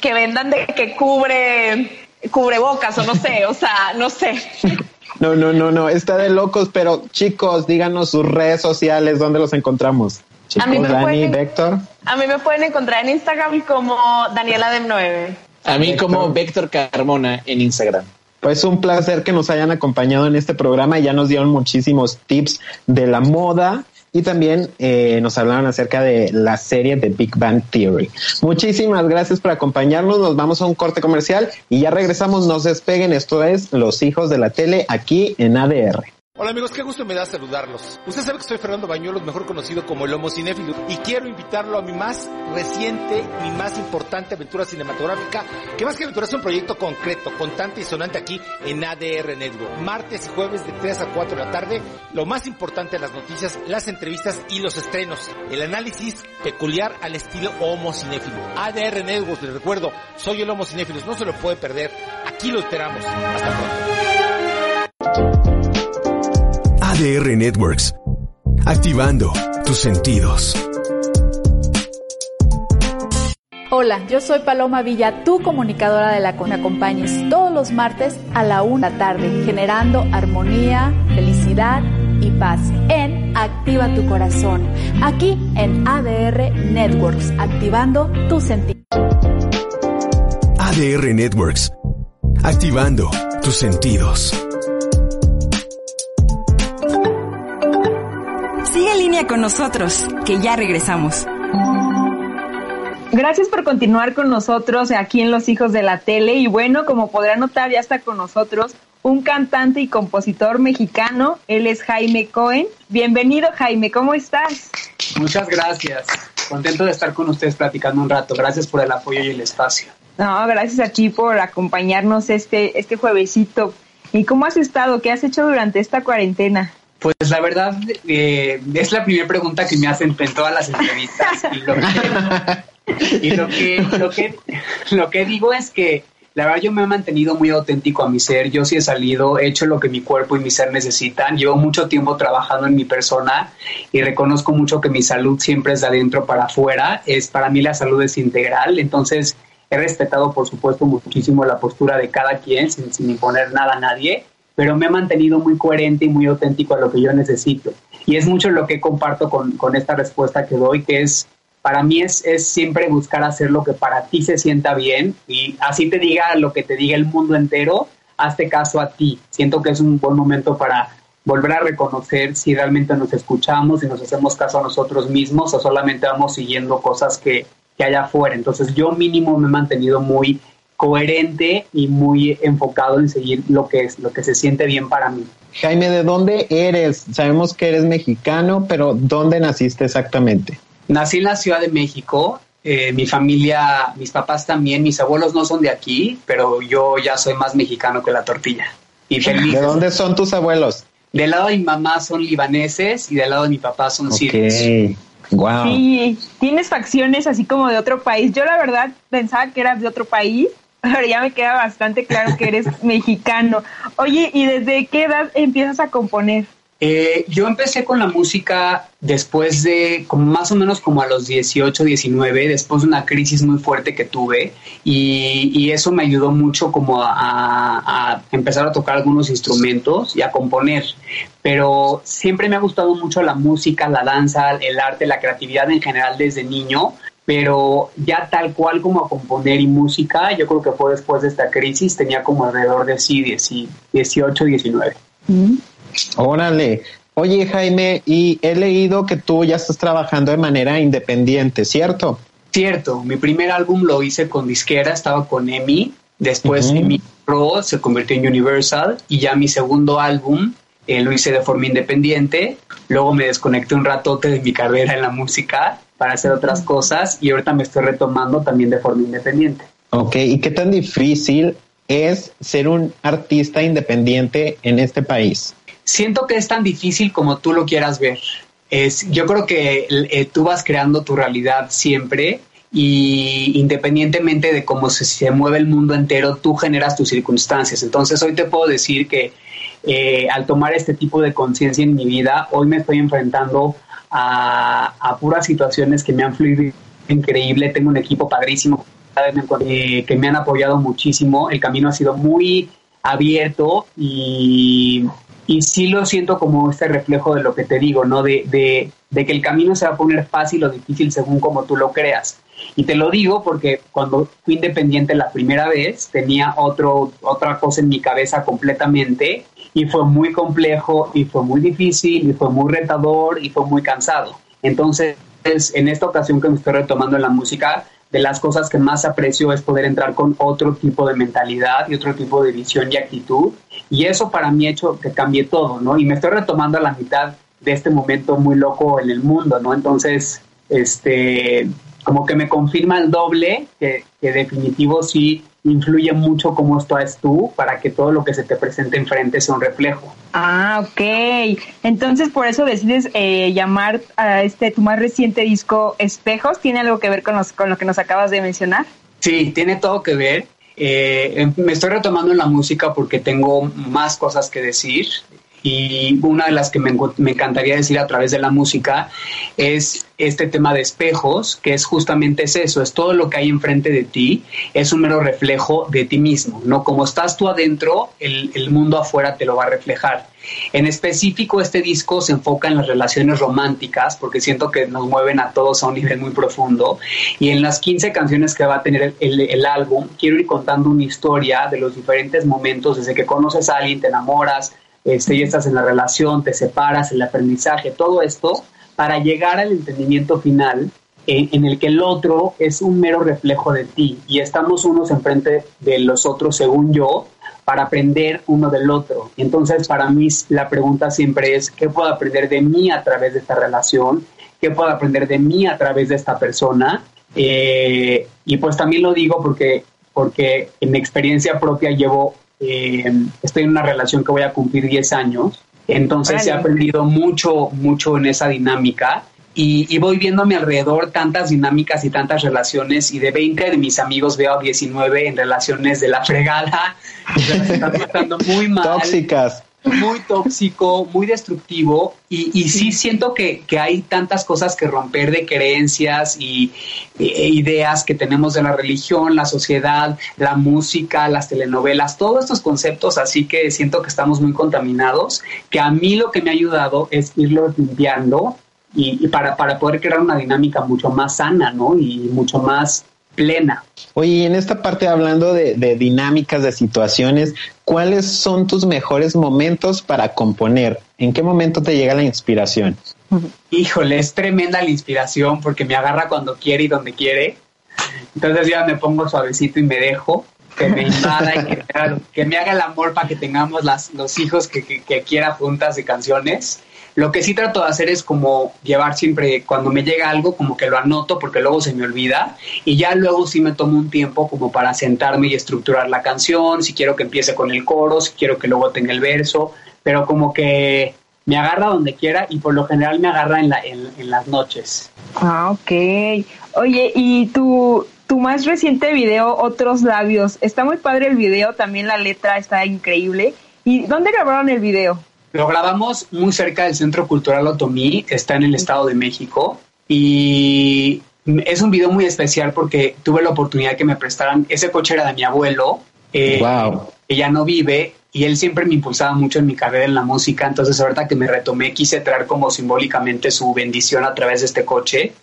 que vendan de que cubre cubrebocas o no sé, o sea, no sé. No, no, no, no, está de locos, pero chicos, díganos sus redes sociales, ¿dónde los encontramos? a mí me pueden, A mí me pueden encontrar en Instagram como Daniela de 9. A mí como Vector Carmona en Instagram. Pues un placer que nos hayan acompañado en este programa. Ya nos dieron muchísimos tips de la moda y también eh, nos hablaron acerca de la serie de Big Bang Theory. Muchísimas gracias por acompañarnos. Nos vamos a un corte comercial y ya regresamos. Nos despeguen. Esto es Los Hijos de la Tele aquí en ADR. Hola amigos, qué gusto me da saludarlos. Usted sabe que soy Fernando Bañuelos, mejor conocido como el Homo Cinéfilo, y quiero invitarlo a mi más reciente, mi más importante aventura cinematográfica, que más que aventura es un proyecto concreto, contante y sonante aquí en ADR Network. Martes y jueves de 3 a 4 de la tarde, lo más importante de las noticias, las entrevistas y los estrenos. El análisis peculiar al estilo Homo Cinéfilo. ADR Network, les recuerdo, soy el Homo Cinéfilo, no se lo puede perder. Aquí lo esperamos. Hasta pronto. ADR Networks. Activando tus sentidos. Hola, yo soy Paloma Villa, tu comunicadora de la que me acompañes todos los martes a la una tarde, generando armonía, felicidad y paz en Activa tu Corazón, aquí en ADR Networks, activando tus sentidos. ADR Networks, activando tus sentidos. Con nosotros, que ya regresamos. Gracias por continuar con nosotros aquí en Los Hijos de la Tele. Y bueno, como podrán notar, ya está con nosotros un cantante y compositor mexicano. Él es Jaime Cohen. Bienvenido, Jaime, ¿cómo estás? Muchas gracias. Contento de estar con ustedes platicando un rato. Gracias por el apoyo y el espacio. No, gracias a ti por acompañarnos este, este juevesito. ¿Y cómo has estado? ¿Qué has hecho durante esta cuarentena? Pues la verdad, eh, es la primera pregunta que me hacen en todas las entrevistas. Y lo que, lo que, lo que digo es que la verdad yo me he mantenido muy auténtico a mi ser, yo sí he salido, he hecho lo que mi cuerpo y mi ser necesitan, llevo mucho tiempo trabajando en mi persona y reconozco mucho que mi salud siempre es de adentro para afuera, es para mí la salud es integral, entonces he respetado por supuesto muchísimo la postura de cada quien sin, sin imponer nada a nadie, pero me he mantenido muy coherente y muy auténtico a lo que yo necesito. Y es mucho lo que comparto con, con esta respuesta que doy, que es para mí es, es, siempre buscar hacer lo que para ti se sienta bien y así te diga lo que te diga el mundo entero, hazte caso a ti. Siento que es un buen momento para volver a reconocer si realmente nos escuchamos y nos hacemos caso a nosotros mismos o solamente vamos siguiendo cosas que, que hay afuera. Entonces yo mínimo me he mantenido muy coherente y muy enfocado en seguir lo que es, lo que se siente bien para mí. Jaime, ¿de dónde eres? Sabemos que eres mexicano, pero ¿dónde naciste exactamente? Nací en la Ciudad de México. Eh, mi familia, mis papás también, mis abuelos no son de aquí, pero yo ya soy más mexicano que la tortilla. Y feliz. ¿De dónde son tus abuelos? Del lado de mi mamá son libaneses y del lado de mi papá son Ok. sirios. Wow. Sí, tienes facciones así como de otro país. Yo la verdad pensaba que eras de otro país, pero ya me queda bastante claro que eres mexicano. Oye, ¿y desde qué edad empiezas a componer? Eh, yo empecé con la música después de, como más o menos como a los 18, 19, después de una crisis muy fuerte que tuve y, y eso me ayudó mucho como a, a, empezar a tocar algunos instrumentos y a componer. Pero siempre me ha gustado mucho la música, la danza, el arte, la creatividad en general desde niño. Pero ya tal cual como a componer y música, yo creo que fue después de esta crisis, tenía como alrededor de sí, 18, 19. Órale. Oye, Jaime, y he leído que tú ya estás trabajando de manera independiente, ¿cierto? Cierto, mi primer álbum lo hice con disquera, estaba con EMI, después Ujú. EMI Pro se convirtió en Universal y ya mi segundo álbum eh, lo hice de forma independiente, luego me desconecté un ratote de mi carrera en la música para hacer otras cosas y ahorita me estoy retomando también de forma independiente. Ok, ¿y qué tan difícil es ser un artista independiente en este país? Siento que es tan difícil como tú lo quieras ver. Es, yo creo que eh, tú vas creando tu realidad siempre y independientemente de cómo se, se mueve el mundo entero, tú generas tus circunstancias. Entonces hoy te puedo decir que eh, al tomar este tipo de conciencia en mi vida, hoy me estoy enfrentando a, puras situaciones que me han fluido increíble. Tengo un equipo padrísimo eh, que me han apoyado muchísimo. El camino ha sido muy abierto y, y sí lo siento como este reflejo de lo que te digo, ¿no? De, de, de, que el camino se va a poner fácil o difícil según como tú lo creas. Y te lo digo porque cuando fui independiente la primera vez tenía otro, otra cosa en mi cabeza completamente y fue muy complejo y fue muy difícil y fue muy retador y fue muy cansado. Entonces, en esta ocasión que me estoy retomando en la música, de las cosas que más aprecio es poder entrar con otro tipo de mentalidad y otro tipo de visión y actitud. Y eso para mí ha hecho que cambie todo, ¿no? Y me estoy retomando a la mitad de este momento muy loco en el mundo, ¿no? Entonces, este, como que me confirma el doble que, que definitivo sí influye mucho cómo estás tú para que todo lo que se te presente enfrente sea un reflejo. Ah, ok. Entonces por eso decides eh, llamar a este tu más reciente disco Espejos. ¿Tiene algo que ver con, los, con lo que nos acabas de mencionar? Sí, tiene todo que ver. Eh, me estoy retomando en la música porque tengo más cosas que decir y una de las que me, me, encantaría decir a través de la música es este tema de espejos, que es justamente es eso, es todo lo que hay enfrente de ti, es un mero reflejo de ti mismo, ¿no? Como estás tú adentro, el, el mundo afuera te lo va a reflejar. En específico, este disco se enfoca en las relaciones románticas, porque siento que nos mueven a todos a un nivel muy profundo. Y en las 15 canciones que va a tener el, el, el álbum, quiero ir contando una historia de los diferentes momentos, desde que conoces a alguien, te enamoras, este, ya estás en la relación, te separas, el aprendizaje, todo esto, para llegar al entendimiento final eh, en el que el otro es un mero reflejo de ti y estamos unos enfrente de los otros, según yo, para aprender uno del otro. Entonces, para mí la pregunta siempre es, ¿qué puedo aprender de mí a través de esta relación? ¿Qué puedo aprender de mí a través de esta persona? Eh, y pues también lo digo porque, porque en mi experiencia propia llevo eh, estoy en una relación que voy a cumplir 10 años Entonces he aprendido mucho, mucho en esa dinámica. Y, voy viendo a mi alrededor tantas dinámicas y tantas relaciones y de 20 de mis amigos veo 19 en relaciones de la fregada, están muy mal. Tóxicas muy tóxico, muy destructivo y, y sí siento que, que, hay tantas cosas que romper de creencias y e ideas que tenemos de la religión, la sociedad, la música, las telenovelas, todos estos conceptos, así que siento que estamos muy contaminados, que a mí lo que me ha ayudado es irlo limpiando y, y para, para poder crear una dinámica mucho más sana, ¿no? Y mucho más plena. Oye, en esta parte hablando de, dinámicas, de situaciones, ¿cuáles son tus mejores momentos para componer? ¿En qué momento te llega la inspiración? Híjole, es tremenda la inspiración porque me agarra cuando quiere y donde quiere. Entonces ya me pongo suavecito y me dejo que me invada y que, me haga el amor para que tengamos los hijos que, quiera juntas de canciones. Lo que sí trato de hacer es como llevar siempre, cuando me llega algo, como que lo anoto porque luego se me olvida y ya luego sí me tomo un tiempo como para sentarme y estructurar la canción, si quiero que empiece con el coro, si quiero que luego tenga el verso, pero como que me agarra donde quiera y por lo general me agarra en, en, las noches. Ah, ok. Oye, ¿y tu, tu más reciente video, Otros Labios? Está muy padre el video, también la letra está increíble. ¿Y dónde grabaron el video? Lo grabamos muy cerca del Centro Cultural Otomí, está en el Estado de México y es un video muy especial porque tuve la oportunidad que me prestaran, ese coche era de mi abuelo, eh, wow. ya no vive y él siempre me impulsaba mucho en mi carrera en la música, entonces ahorita que me retomé quise traer como simbólicamente su bendición a través de este coche.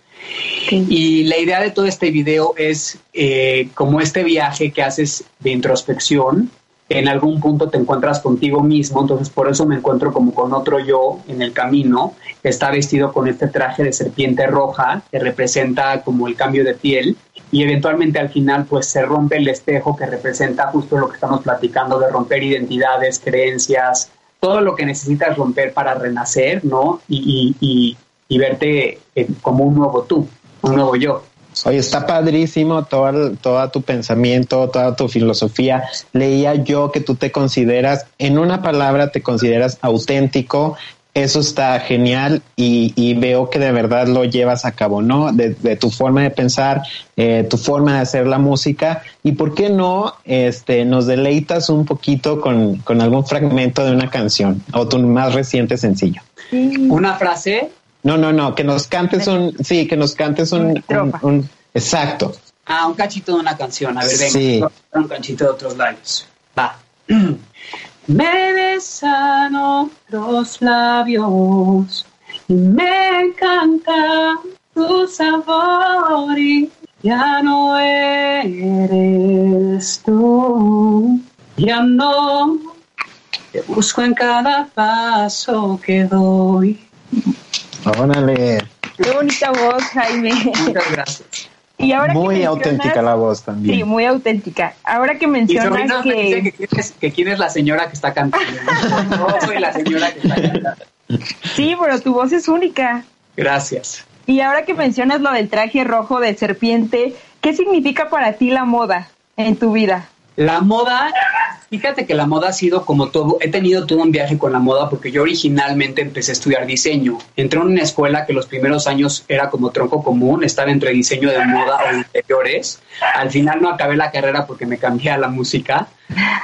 Y la idea de todo este video es eh, como este viaje que haces de introspección, en algún punto te encuentras contigo mismo, entonces por eso me encuentro como con otro yo en el camino, está vestido con este traje de serpiente roja, que representa como el cambio de piel, y eventualmente al final pues se rompe el espejo que representa justo lo que estamos platicando de romper identidades, creencias, todo lo que necesitas romper para renacer, ¿no? Y, y, y, verte eh, como un nuevo tú, un nuevo yo. Oye, está padrísimo todo, todo tu pensamiento, toda tu filosofía. Leía yo que tú te consideras, en una palabra, te consideras auténtico. Eso está genial y, veo que de verdad lo llevas a cabo, ¿no? De, tu forma de pensar, eh, tu forma de hacer la música. Y por qué no, este, nos deleitas un poquito con, con algún fragmento de una canción o tu más reciente sencillo. Una frase no, no, no, que nos cantes un, sí, que nos cantes un, un, exacto. Ah, un cachito de una canción, a ver, venga, sí. un cachito de otros labios. Va. Me besan otros labios y me encanta tu sabor y ya no eres tú, ya no te busco en cada paso que doy. Órale. Qué bonita voz, Jaime. Muchas gracias. Y ahora muy auténtica la voz también. Sí, muy auténtica. Ahora que mencionas que... Que, quién es la señora que está cantando. no soy la señora que está cantando. Sí, pero tu voz es única. Gracias. Y ahora que mencionas lo del traje rojo de serpiente, ¿qué significa para ti la moda en tu vida? La moda Fíjate que la moda ha sido como todo, he tenido todo un viaje con la moda porque yo originalmente empecé a estudiar diseño. Entré en una escuela que los primeros años era como tronco común, estaba entre diseño de moda o interiores. Al final no acabé la carrera porque me cambié a la música,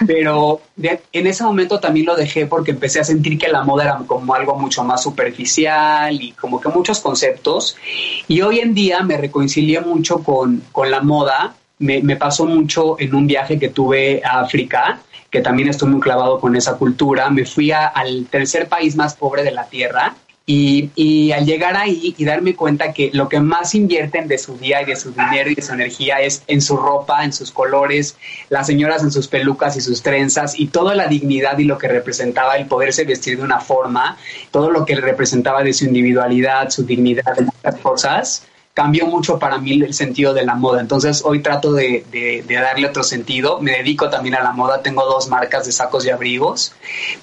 pero en ese momento también lo dejé porque empecé a sentir que la moda era como algo mucho más superficial y como que muchos conceptos. Y hoy en día me reconcilié mucho con, con la moda me, pasó mucho en un viaje que tuve a África que también estoy muy clavado con esa cultura. Me fui al tercer país más pobre de la Tierra y, y, al llegar ahí y darme cuenta que lo que más invierten de su día y de su dinero y de su energía es en su ropa, en sus colores, las señoras en sus pelucas y sus trenzas y toda la dignidad y lo que representaba el poderse vestir de una forma, todo lo que representaba de su individualidad, su dignidad, de muchas cosas cambió mucho para mí el sentido de la moda. Entonces hoy trato de, darle otro sentido. Me dedico también a la moda. Tengo dos marcas de sacos y abrigos,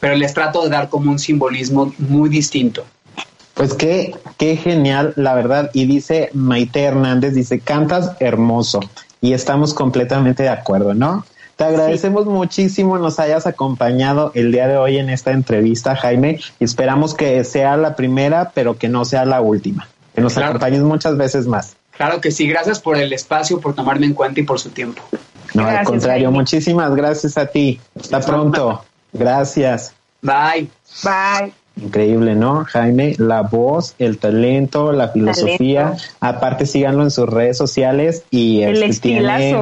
pero les trato de dar como un simbolismo muy distinto. Pues qué, qué genial, la verdad. Y dice Maite Hernández, dice, cantas hermoso. Y estamos completamente de acuerdo, ¿no? Te agradecemos muchísimo nos hayas acompañado el día de hoy en esta entrevista, Jaime. Esperamos que sea la primera, pero que no sea la última. Que nos acompañes muchas veces más. Claro que sí. Gracias por el espacio, por tomarme en cuenta y por su tiempo. No, al contrario, muchísimas gracias a ti. Hasta pronto. Gracias. Bye. Bye. Increíble, ¿no? Jaime, la voz, el talento, la filosofía. Aparte, síganlo en sus redes sociales y el este, tiene,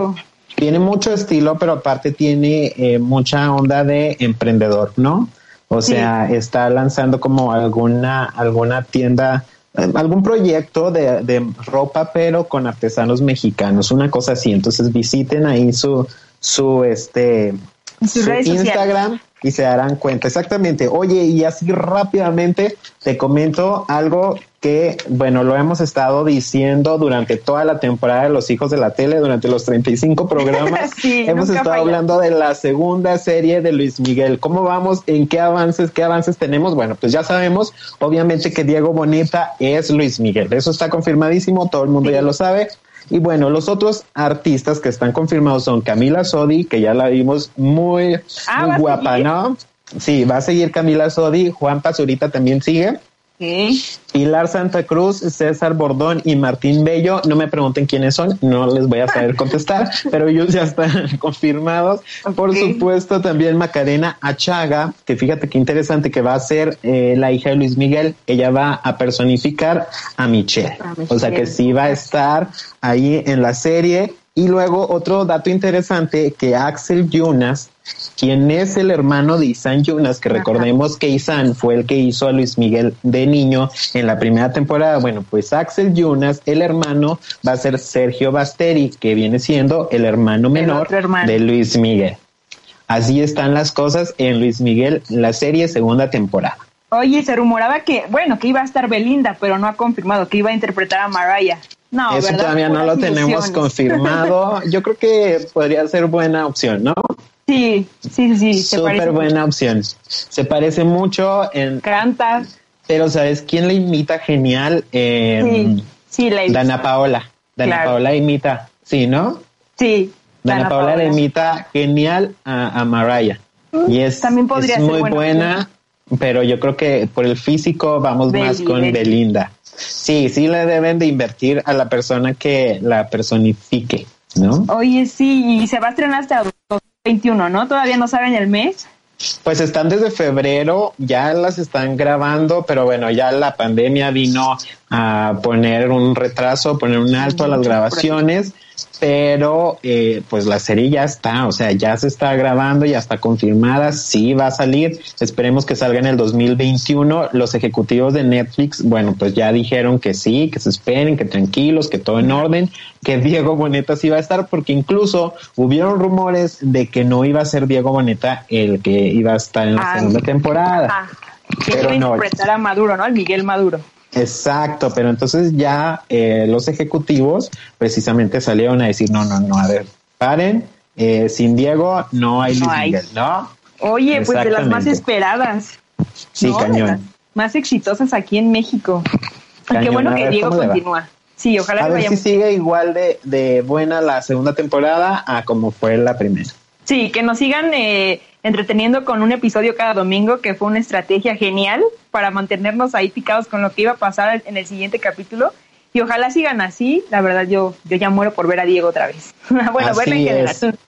tiene, mucho estilo, pero aparte tiene eh, mucha onda de emprendedor, ¿no? O sea, está lanzando como alguna, alguna tienda, algún proyecto de, de ropa, pero con artesanos mexicanos, una cosa así. Entonces visiten ahí su, su este, su Instagram y se darán cuenta. Exactamente. Oye, y así rápidamente te comento algo que, bueno, lo hemos estado diciendo durante toda la temporada de Los Hijos de la Tele, durante los 35 programas. sí, hemos estado hablando de la segunda serie de Luis Miguel. ¿Cómo vamos? ¿En qué avances? ¿Qué avances tenemos? Bueno, pues ya sabemos, obviamente, que Diego Boneta es Luis Miguel. Eso está confirmadísimo, todo el mundo ya lo sabe. Y bueno, los otros artistas que están confirmados son Camila Sodi, que ya la vimos muy, Ah, muy ¿va a guapa? ¿no? Sí, va a seguir Camila Sodi, Juan Pazurita también sigue. Pilar Santa Cruz, César Bordón y Martín Bello. No me pregunten quiénes son, no les voy a saber contestar, pero ellos ya están confirmados. Por supuesto, también Macarena Achaga, que fíjate qué interesante que va a ser eh, la hija de Luis Miguel. Ella va a personificar a Michelle. A O sea que Michelle. sí va a estar ahí en la serie. Y luego otro dato interesante que Axel Yunas, quien es el hermano de Isan Yunas, que recordemos que Isan fue el que hizo a Luis Miguel de niño en la primera temporada. Bueno, pues Axel Yunas, el hermano, va a ser Sergio Basteri, que viene siendo el hermano menor hermano. de Luis Miguel. Así están las cosas en Luis Miguel, la serie segunda temporada. Oye, se rumoraba que, bueno, que iba a estar Belinda, pero no ha confirmado que iba a interpretar a Mariah. No, Eso ¿verdad? todavía no lo tenemos confirmado. Yo creo que podría ser buena opción, ¿no? Sí, sí, sí, Súper buena opción. Se parece mucho en... Canta. Pero ¿sabes quién le imita genial? Eh, Sí, sí, la visto. Dana Paola. Dana Claro. Paola imita, sí, ¿no? Sí. Dana, Paola, le imita genial a, a Mariah. Y es, También podría es ser muy buena buena, pero yo creo que por el físico vamos más con Beli. Belinda. Sí, sí le deben de invertir a la persona que la personifique, ¿no? Oye, sí, y se va a estrenar hasta 2021, ¿no? Todavía no saben el mes. Pues están desde febrero, ya las están grabando, pero bueno, ya la pandemia vino a poner un retraso, poner un alto a las grabaciones, pero eh, pues la serie ya está, o sea, ya se está grabando, ya está confirmada, sí va a salir, esperemos que salga en el 2021. Los ejecutivos de Netflix, bueno, pues ya dijeron que sí, que se esperen, que tranquilos, que todo en orden, que Diego Boneta sí va a estar, porque incluso hubieron rumores de que no iba a ser Diego Boneta el que iba a estar en la Ah, segunda temporada. Ah, que Pero iba a no. interpretar a Maduro, ¿no? Al Miguel Maduro. Exacto, pero entonces ya eh, los ejecutivos precisamente salieron a decir, no, no, no, a ver, paren, eh, sin Diego no hay No Luis hay. Miguel, ¿no? Oye, pues de las más esperadas. Sí, ¿no? De cañón. las Más exitosas aquí en México. Y qué Cañón, bueno que Diego continúa. Sí, ojalá A ver si sigue igual de, de buena la segunda temporada a como fue la primera. Sí, que nos sigan eh, entreteniendo con un episodio cada domingo, que fue una estrategia genial para mantenernos ahí picados con lo que iba a pasar en el siguiente capítulo. Y ojalá sigan así. La verdad, yo, yo ya muero por ver a Diego otra vez. bueno, Así verla en general.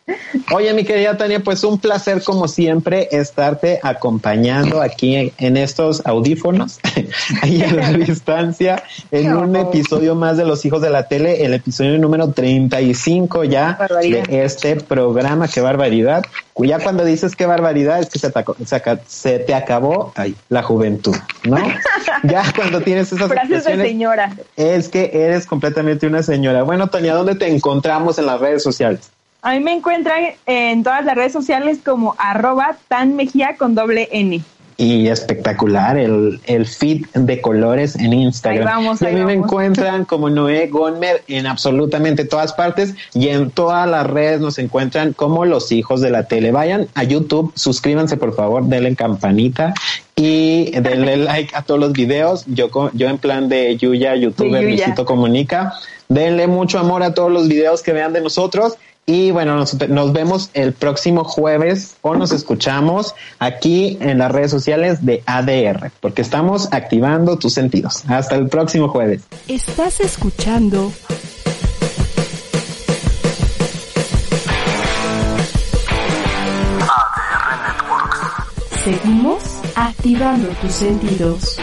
Oye, mi querida Tania, pues un placer como siempre estarte acompañando aquí en estos audífonos, ahí a la distancia, en un episodio más de Los Hijos de la Tele, el episodio número 35 ya de este programa, qué barbaridad. Ya cuando dices qué barbaridad es que se te, aco- se te acabó ay, la juventud, ¿no? ya cuando tienes esas Frases de señora. es que eres completamente una señora. Bueno, Tania, ¿dónde te encontramos en las redes sociales? A mí me encuentran en todas las redes sociales como arroba tan mejía con doble N. y espectacular el, el feed de colores en Instagram. Ahí vamos, y a me encuentran como Noé Gonmer en absolutamente todas partes y en todas las redes nos encuentran como los hijos de la tele. Vayan a YouTube, suscríbanse por favor, denle campanita y denle like a todos los videos. Yo, yo en plan de Yuya, youtuber. Luisito Comunica. Denle mucho amor a todos los videos que vean de nosotros Y bueno, nos, nos, vemos el próximo jueves o nos escuchamos aquí en las redes sociales de ADR, porque estamos activando tus sentidos. Hasta el próximo jueves. Estás escuchando ADR Networks. Seguimos activando tus sentidos.